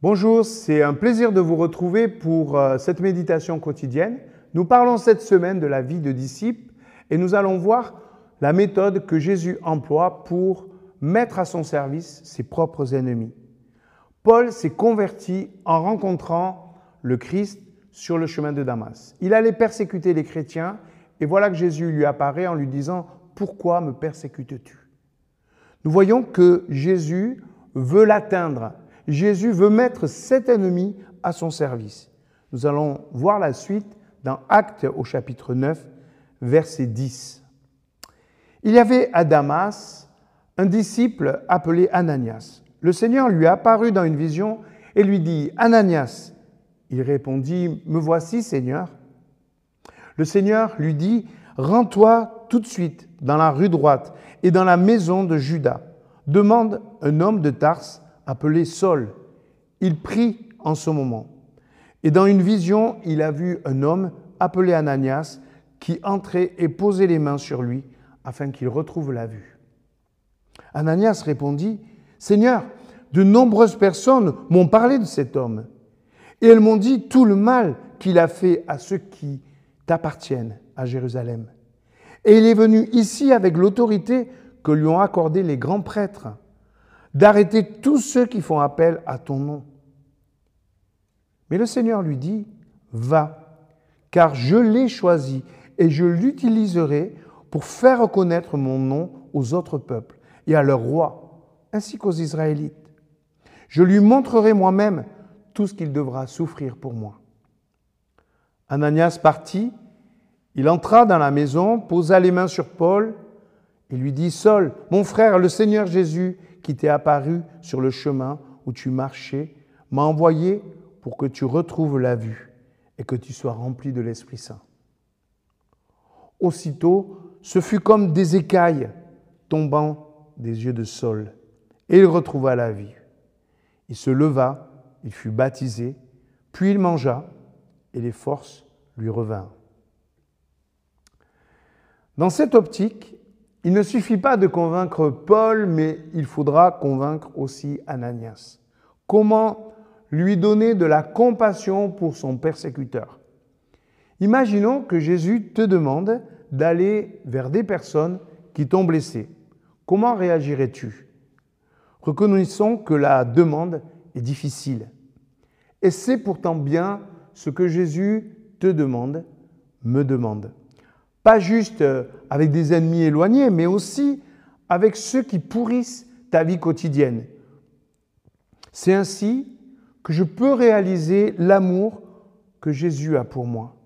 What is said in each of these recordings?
Bonjour, c'est un plaisir de vous retrouver pour euh, cette méditation quotidienne. Nous parlons cette semaine de la vie de disciple et nous allons voir la méthode que Jésus emploie pour mettre à son service ses propres ennemis. Paul s'est converti en rencontrant le Christ sur le chemin de Damas. Il allait persécuter les chrétiens et voilà que Jésus lui apparaît en lui disant Pourquoi me persécutes-tu? Nous voyons que Jésus veut l'atteindre Jésus veut mettre cet ennemi à son service. Nous allons voir la suite dans Actes au chapitre 9, verset 10. Il y avait à Damas un disciple appelé Ananias. Le Seigneur lui apparut dans une vision et lui dit, Ananias. Il répondit, Me voici, Seigneur. Le Seigneur lui dit, Rends-toi tout de suite dans la rue droite et dans la maison de Judas. Demande un homme de Tarse appelé Saul. Il prie en ce moment. Et dans une vision, il a vu un homme appelé Ananias qui entrait et posait les mains sur lui afin qu'il retrouve la vue. Ananias répondit, Seigneur, de nombreuses personnes m'ont parlé de cet homme, et elles m'ont dit tout le mal qu'il a fait à ceux qui t'appartiennent à Jérusalem. Et il est venu ici avec l'autorité que lui ont accordée les grands prêtres d'arrêter tous ceux qui font appel à ton nom. Mais le Seigneur lui dit, va, car je l'ai choisi et je l'utiliserai pour faire reconnaître mon nom aux autres peuples et à leurs rois, ainsi qu'aux Israélites. Je lui montrerai moi-même tout ce qu'il devra souffrir pour moi. Ananias partit, il entra dans la maison, posa les mains sur Paul et lui dit, Saul, mon frère, le Seigneur Jésus, qui t'est apparu sur le chemin où tu marchais, m'a envoyé pour que tu retrouves la vue et que tu sois rempli de l'Esprit Saint. Aussitôt, ce fut comme des écailles tombant des yeux de Saul, et il retrouva la vie. Il se leva, il fut baptisé, puis il mangea, et les forces lui revinrent. Dans cette optique, il ne suffit pas de convaincre Paul, mais il faudra convaincre aussi Ananias. Comment lui donner de la compassion pour son persécuteur? Imaginons que Jésus te demande d'aller vers des personnes qui t'ont blessé. Comment réagirais-tu? Reconnaissons que la demande est difficile. Et c'est pourtant bien ce que Jésus te demande, me demande pas juste euh, avec des ennemis éloignés, mais aussi avec ceux qui pourrissent ta vie quotidienne. C'est ainsi que je peux réaliser l'amour que Jésus a pour moi.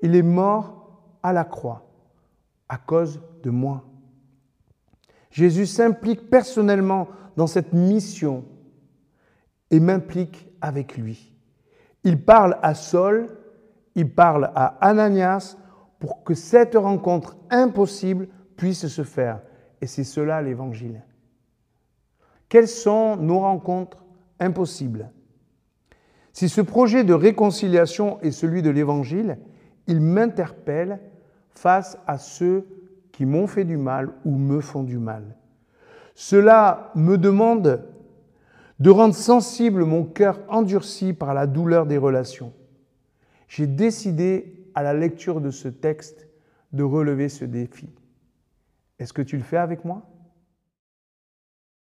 Il est mort à la croix à cause de moi. Jésus s'implique personnellement dans cette mission et m'implique avec lui. Il parle à Saul, il parle à Ananias, pour que cette rencontre impossible puisse se faire. Et c'est cela l'Évangile. Quelles sont nos rencontres impossibles? Si ce projet de réconciliation est celui de l'Évangile, il m'interpelle face à ceux qui m'ont fait du mal ou me font du mal. Cela me demande de rendre sensible mon cœur endurci par la douleur des relations. J'ai décidé à la lecture de ce texte de relever ce défi. Est-ce que tu le fais avec moi?